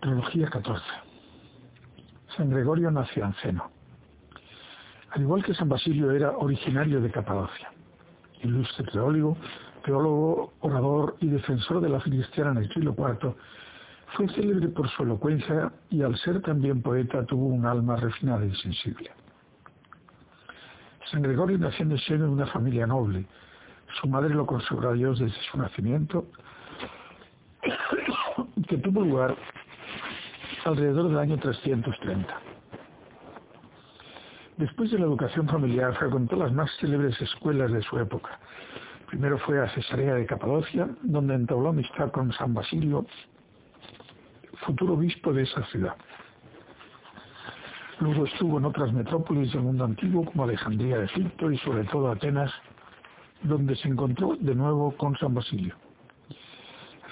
Trilogía 14. San Gregorio nació en Seno. Al igual que San Basilio era originario de Capadocia. Ilustre teólogo, teólogo, orador y defensor de la fe cristiana en el siglo IV, fue célebre por su elocuencia y al ser también poeta tuvo un alma refinada y sensible. San Gregorio nació en el seno de una familia noble. Su madre lo consagró a Dios desde su nacimiento, que tuvo lugar alrededor del año 330. Después de la educación familiar, frecuentó las más célebres escuelas de su época. Primero fue a Cesarea de Capadocia, donde entabló amistad con San Basilio, futuro obispo de esa ciudad. Luego estuvo en otras metrópolis del mundo antiguo, como Alejandría de Egipto y sobre todo Atenas, donde se encontró de nuevo con San Basilio.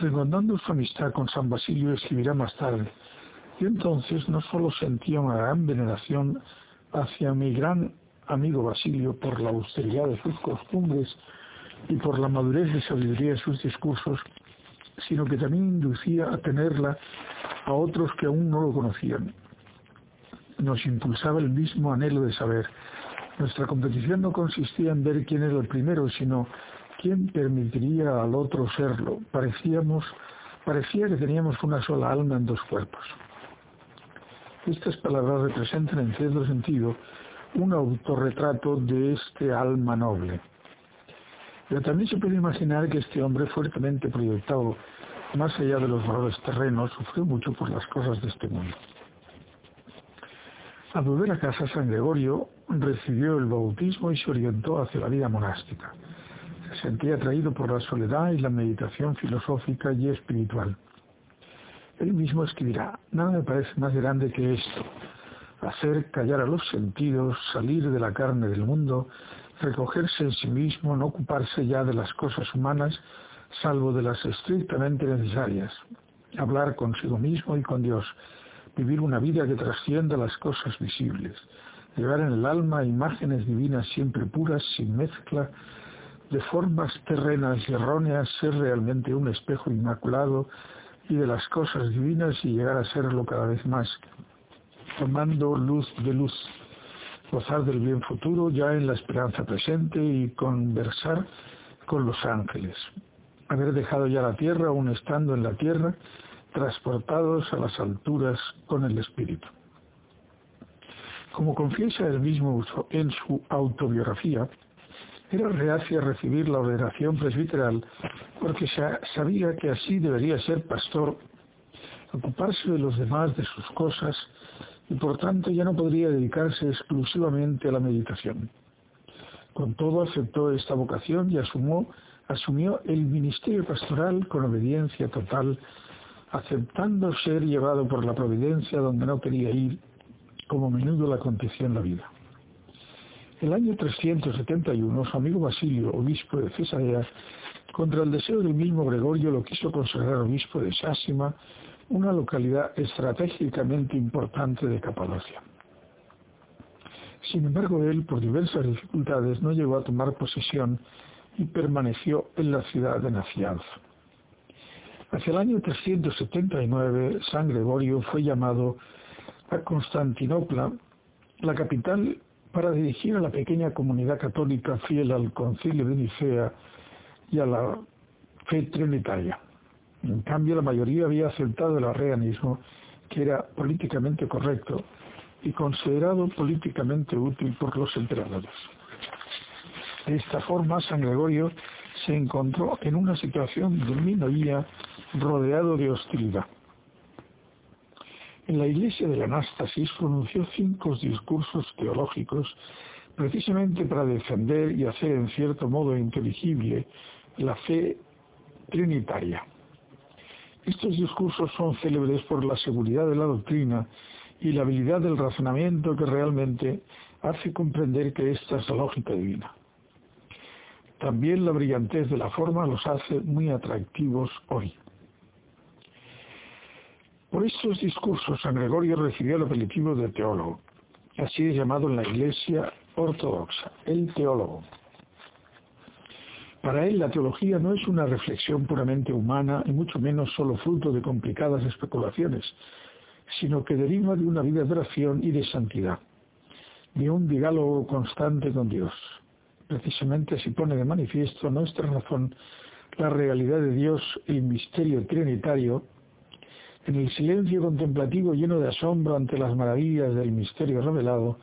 Recordando su amistad con San Basilio, escribirá más tarde, y entonces no solo sentía una gran veneración hacia mi gran amigo Basilio por la austeridad de sus costumbres y por la madurez de sabiduría de sus discursos, sino que también inducía a tenerla a otros que aún no lo conocían. Nos impulsaba el mismo anhelo de saber. Nuestra competición no consistía en ver quién era el primero, sino quién permitiría al otro serlo. Parecíamos, parecía que teníamos una sola alma en dos cuerpos. Estas palabras representan en cierto sentido un autorretrato de este alma noble. Pero también se puede imaginar que este hombre fuertemente proyectado más allá de los valores terrenos sufrió mucho por las cosas de este mundo. Al volver a casa, San Gregorio recibió el bautismo y se orientó hacia la vida monástica. Se sentía atraído por la soledad y la meditación filosófica y espiritual. Él mismo escribirá, nada me parece más grande que esto, hacer callar a los sentidos, salir de la carne del mundo, recogerse en sí mismo, no ocuparse ya de las cosas humanas, salvo de las estrictamente necesarias, hablar consigo mismo y con Dios, vivir una vida que trascienda las cosas visibles, llevar en el alma imágenes divinas siempre puras, sin mezcla, de formas terrenas y erróneas, ser realmente un espejo inmaculado y de las cosas divinas y llegar a serlo cada vez más, tomando luz de luz, gozar del bien futuro ya en la esperanza presente y conversar con los ángeles, haber dejado ya la tierra aún estando en la tierra, transportados a las alturas con el Espíritu. Como confiesa él mismo en su autobiografía, era reacia recibir la ordenación presbiteral porque sabía que así debería ser pastor, ocuparse de los demás, de sus cosas, y por tanto ya no podría dedicarse exclusivamente a la meditación. Con todo aceptó esta vocación y asumió, asumió el ministerio pastoral con obediencia total, aceptando ser llevado por la providencia donde no quería ir, como a menudo le aconteció en la vida. El año 371, su amigo Basilio, obispo de Cesarea, contra el deseo del mismo Gregorio, lo quiso consagrar obispo de Sásima, una localidad estratégicamente importante de Capadocia. Sin embargo, él, por diversas dificultades, no llegó a tomar posesión y permaneció en la ciudad de Nacianz. Hacia el año 379, San Gregorio fue llamado a Constantinopla, la capital, para dirigir a la pequeña comunidad católica fiel al concilio de Nicea y a la fe trinitaria. En cambio, la mayoría había aceptado el arrianismo, que era políticamente correcto y considerado políticamente útil por los emperadores. De esta forma, San Gregorio se encontró en una situación de minoría rodeado de hostilidad. En la iglesia de la Anástasis pronunció cinco discursos teológicos precisamente para defender y hacer en cierto modo inteligible la fe trinitaria. Estos discursos son célebres por la seguridad de la doctrina y la habilidad del razonamiento que realmente hace comprender que esta es la lógica divina. También la brillantez de la forma los hace muy atractivos hoy. Por estos discursos San Gregorio recibió el apelativo de teólogo. Así es llamado en la Iglesia ortodoxa, el teólogo. Para él la teología no es una reflexión puramente humana y mucho menos solo fruto de complicadas especulaciones, sino que deriva de una vida de oración y de santidad, de un diálogo constante con Dios. Precisamente se pone de manifiesto nuestra razón la realidad de Dios, el misterio trinitario, en el silencio contemplativo lleno de asombro ante las maravillas del misterio revelado,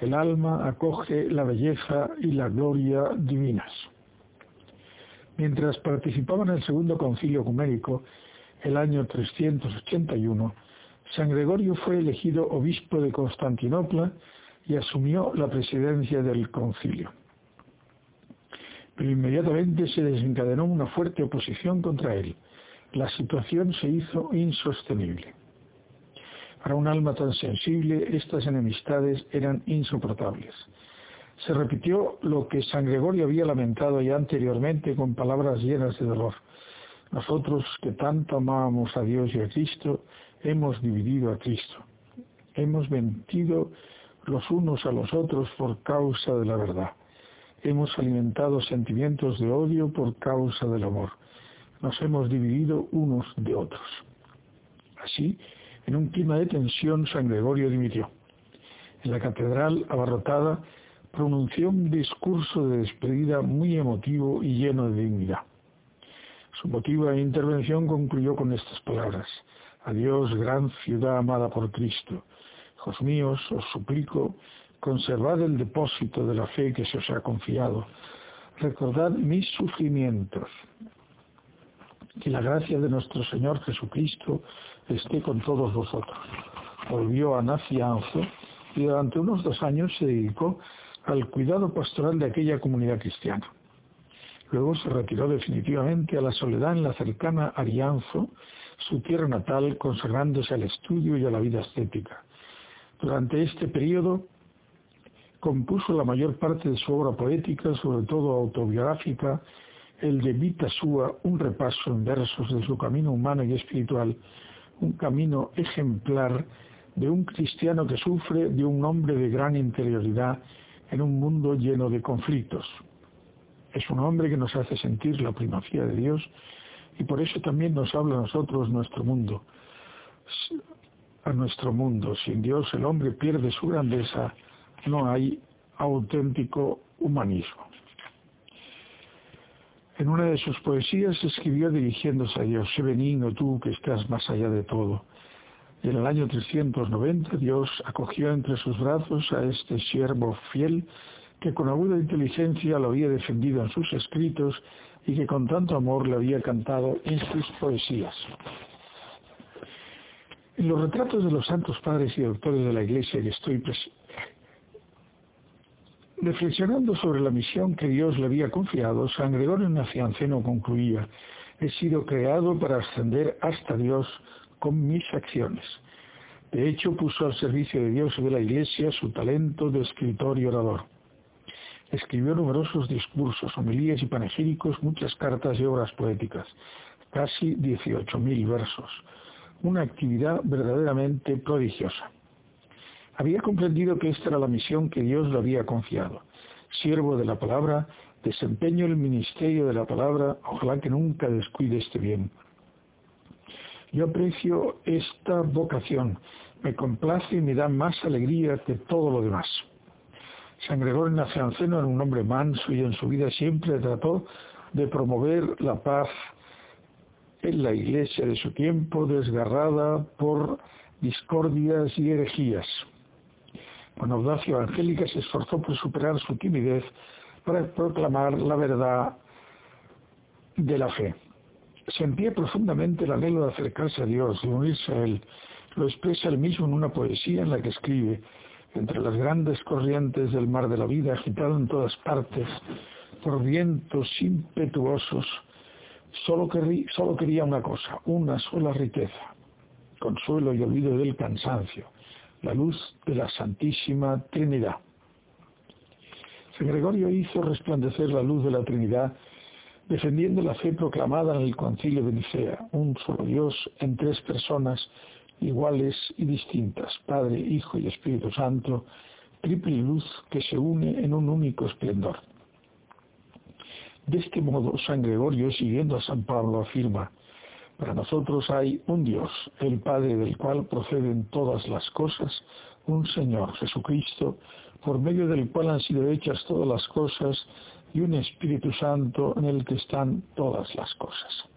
el alma acoge la belleza y la gloria divinas. Mientras participaba en el segundo concilio ecuménico, el año 381, San Gregorio fue elegido obispo de Constantinopla y asumió la presidencia del concilio. Pero inmediatamente se desencadenó una fuerte oposición contra él. La situación se hizo insostenible. Para un alma tan sensible, estas enemistades eran insoportables se repitió lo que San Gregorio había lamentado ya anteriormente con palabras llenas de dolor. Nosotros que tanto amábamos a Dios y a Cristo, hemos dividido a Cristo. Hemos mentido los unos a los otros por causa de la verdad. Hemos alimentado sentimientos de odio por causa del amor. Nos hemos dividido unos de otros. Así, en un clima de tensión, San Gregorio dimitió. En la catedral abarrotada pronunció un discurso de despedida muy emotivo y lleno de dignidad. Su motiva intervención concluyó con estas palabras. Adiós, gran ciudad amada por Cristo. Hijos míos, os suplico, conservad el depósito de la fe que se os ha confiado. Recordad mis sufrimientos. Que la gracia de nuestro Señor Jesucristo esté con todos vosotros. Volvió a Nacianzo y durante unos dos años se dedicó al cuidado pastoral de aquella comunidad cristiana. Luego se retiró definitivamente a la soledad en la cercana Arianzo, su tierra natal, consagrándose al estudio y a la vida estética. Durante este periodo compuso la mayor parte de su obra poética, sobre todo autobiográfica, el de Vita Sua, un repaso en versos de su camino humano y espiritual, un camino ejemplar de un cristiano que sufre, de un hombre de gran interioridad en un mundo lleno de conflictos. Es un hombre que nos hace sentir la primacía de Dios y por eso también nos habla a nosotros nuestro mundo. A nuestro mundo. Sin Dios el hombre pierde su grandeza, no hay auténtico humanismo. En una de sus poesías escribió dirigiéndose a Dios, sé benigno tú que estás más allá de todo. Y en el año 390 Dios acogió entre sus brazos a este siervo fiel que con aguda inteligencia lo había defendido en sus escritos y que con tanto amor le había cantado en sus poesías. En los retratos de los santos padres y doctores de la Iglesia que estoy reflexionando sobre la misión que Dios le había confiado, San Gregorio Nacianceno concluía, he sido creado para ascender hasta Dios con mis acciones. De hecho, puso al servicio de Dios y de la Iglesia su talento de escritor y orador. Escribió numerosos discursos, homilías y panegíricos, muchas cartas y obras poéticas, casi 18.000 versos, una actividad verdaderamente prodigiosa. Había comprendido que esta era la misión que Dios le había confiado. Siervo de la palabra, desempeño el ministerio de la palabra, ojalá que nunca descuide este bien. Yo aprecio esta vocación, me complace y me da más alegría que todo lo demás. San Gregorio Nacianceno era un hombre manso y en su vida siempre trató de promover la paz en la iglesia de su tiempo, desgarrada por discordias y herejías. Con audacia evangélica se esforzó por superar su timidez para proclamar la verdad de la fe sentía profundamente el anhelo de acercarse a Dios, de unirse a Él. Lo expresa él mismo en una poesía en la que escribe, entre las grandes corrientes del mar de la vida, agitado en todas partes por vientos impetuosos, Solo, solo quería una cosa, una sola riqueza, consuelo y olvido del cansancio, la luz de la Santísima Trinidad. San Gregorio hizo resplandecer la luz de la Trinidad defendiendo la fe proclamada en el concilio de Nicea, un solo Dios en tres personas iguales y distintas, Padre, Hijo y Espíritu Santo, triple luz que se une en un único esplendor. De este modo, San Gregorio, siguiendo a San Pablo, afirma, para nosotros hay un Dios, el Padre del cual proceden todas las cosas, un Señor, Jesucristo, por medio del cual han sido hechas todas las cosas, y un Espíritu Santo en el que están todas las cosas.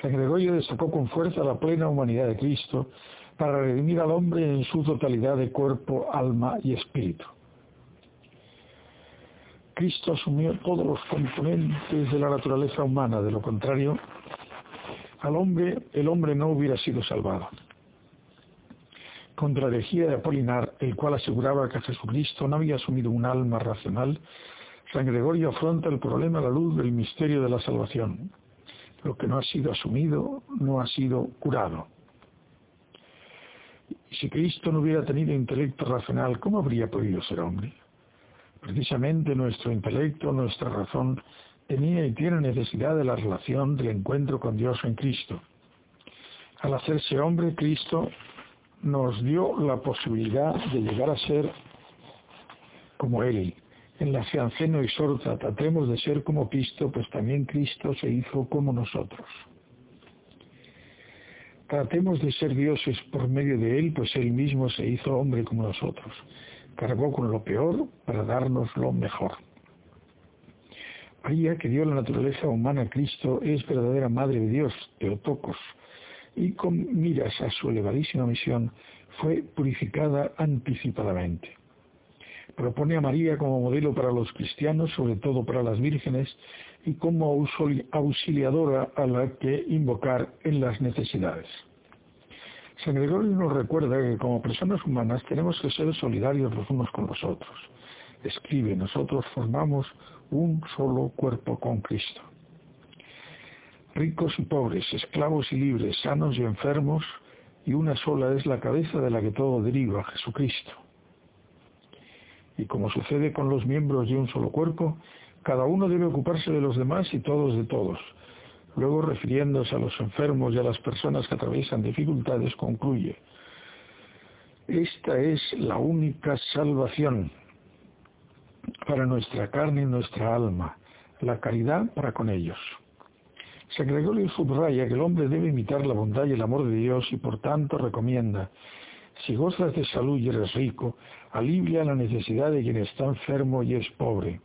San Gregorio destacó con fuerza la plena humanidad de Cristo para redimir al hombre en su totalidad de cuerpo, alma y espíritu. Cristo asumió todos los componentes de la naturaleza humana, de lo contrario, al hombre, el hombre no hubiera sido salvado. Contra la herejía de Apolinar, el cual aseguraba que Jesucristo no había asumido un alma racional, San Gregorio afronta el problema a la luz del misterio de la salvación. Lo que no ha sido asumido no ha sido curado. Si Cristo no hubiera tenido intelecto racional, ¿cómo habría podido ser hombre? Precisamente nuestro intelecto, nuestra razón, tenía y tiene necesidad de la relación del encuentro con Dios en Cristo. Al hacerse hombre, Cristo nos dio la posibilidad de llegar a ser como Él, en la fe y sorta tratemos de ser como Cristo, pues también Cristo se hizo como nosotros. Tratemos de ser dioses por medio de Él, pues Él mismo se hizo hombre como nosotros. Cargó con lo peor para darnos lo mejor. María, que dio la naturaleza humana a Cristo, es verdadera Madre de Dios, Teotocos, y con miras a su elevadísima misión, fue purificada anticipadamente propone a María como modelo para los cristianos, sobre todo para las vírgenes, y como auxiliadora a la que invocar en las necesidades. San Gregorio nos recuerda que como personas humanas tenemos que ser solidarios los unos con los otros. Escribe, nosotros formamos un solo cuerpo con Cristo. Ricos y pobres, esclavos y libres, sanos y enfermos, y una sola es la cabeza de la que todo deriva, Jesucristo. Y como sucede con los miembros de un solo cuerpo, cada uno debe ocuparse de los demás y todos de todos. Luego, refiriéndose a los enfermos y a las personas que atraviesan dificultades, concluye, esta es la única salvación para nuestra carne y nuestra alma, la caridad para con ellos. San Gregorio subraya que el hombre debe imitar la bondad y el amor de Dios y por tanto recomienda si gozas de salud y eres rico, alivia la necesidad de quien está enfermo y es pobre.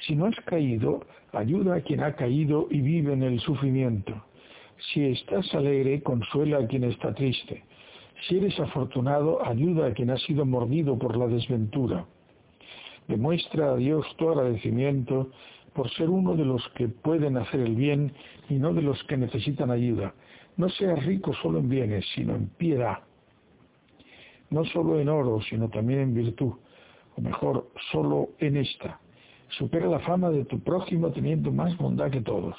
Si no has caído, ayuda a quien ha caído y vive en el sufrimiento. Si estás alegre, consuela a quien está triste. Si eres afortunado, ayuda a quien ha sido mordido por la desventura. Demuestra a Dios tu agradecimiento por ser uno de los que pueden hacer el bien y no de los que necesitan ayuda. No seas rico solo en bienes, sino en piedad no solo en oro, sino también en virtud, o mejor, solo en esta. Supera la fama de tu prójimo teniendo más bondad que todos.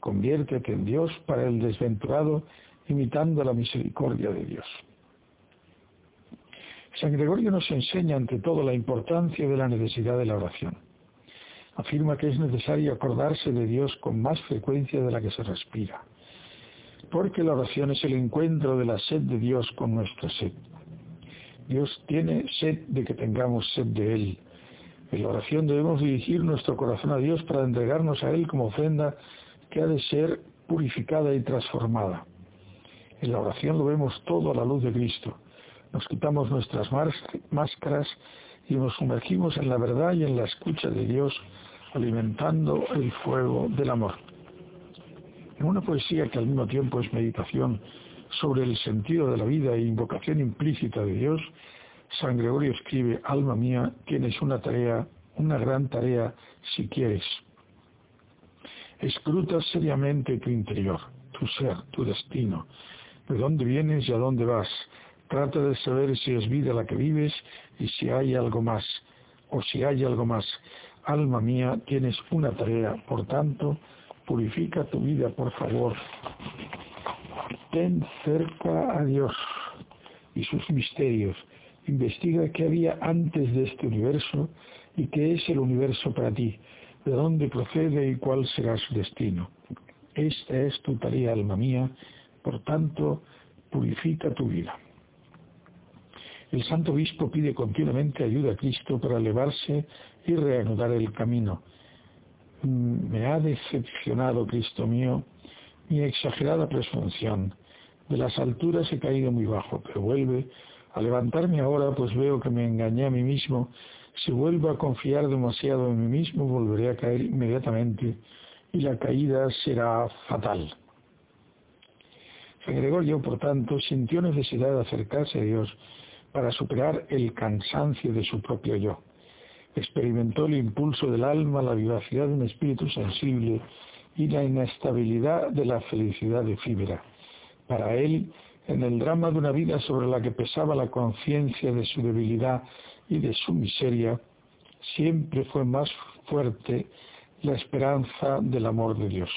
Conviértete en Dios para el desventurado, imitando la misericordia de Dios. San Gregorio nos enseña ante todo la importancia de la necesidad de la oración. Afirma que es necesario acordarse de Dios con más frecuencia de la que se respira, porque la oración es el encuentro de la sed de Dios con nuestra sed. Dios tiene sed de que tengamos sed de Él. En la oración debemos dirigir nuestro corazón a Dios para entregarnos a Él como ofrenda que ha de ser purificada y transformada. En la oración lo vemos todo a la luz de Cristo. Nos quitamos nuestras máscaras y nos sumergimos en la verdad y en la escucha de Dios, alimentando el fuego del amor. En una poesía que al mismo tiempo es meditación sobre el sentido de la vida e invocación implícita de Dios, San Gregorio escribe, alma mía, tienes una tarea, una gran tarea si quieres. Escruta seriamente tu interior, tu ser, tu destino, de dónde vienes y a dónde vas. Trata de saber si es vida la que vives y si hay algo más, o si hay algo más. Alma mía, tienes una tarea, por tanto, Purifica tu vida, por favor. Ten cerca a Dios y sus misterios. Investiga qué había antes de este universo y qué es el universo para ti, de dónde procede y cuál será su destino. Esta es tu tarea, alma mía, por tanto, purifica tu vida. El Santo Obispo pide continuamente ayuda a Cristo para elevarse y reanudar el camino. Mm, me ha decepcionado, Cristo mío, mi exagerada presunción. De las alturas he caído muy bajo, pero vuelve a levantarme ahora, pues veo que me engañé a mí mismo. Si vuelvo a confiar demasiado en mí mismo, volveré a caer inmediatamente y la caída será fatal. San Gregorio, por tanto, sintió necesidad de acercarse a Dios para superar el cansancio de su propio yo. Experimentó el impulso del alma, la vivacidad de un espíritu sensible y la inestabilidad de la felicidad efímera. Para él, en el drama de una vida sobre la que pesaba la conciencia de su debilidad y de su miseria, siempre fue más fuerte la esperanza del amor de Dios.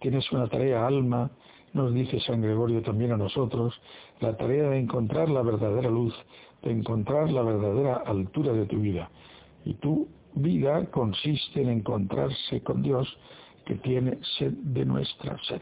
Tienes una tarea, alma, nos dice San Gregorio también a nosotros, la tarea de encontrar la verdadera luz, de encontrar la verdadera altura de tu vida. Y tu vida consiste en encontrarse con Dios que tiene sed de nuestra sed.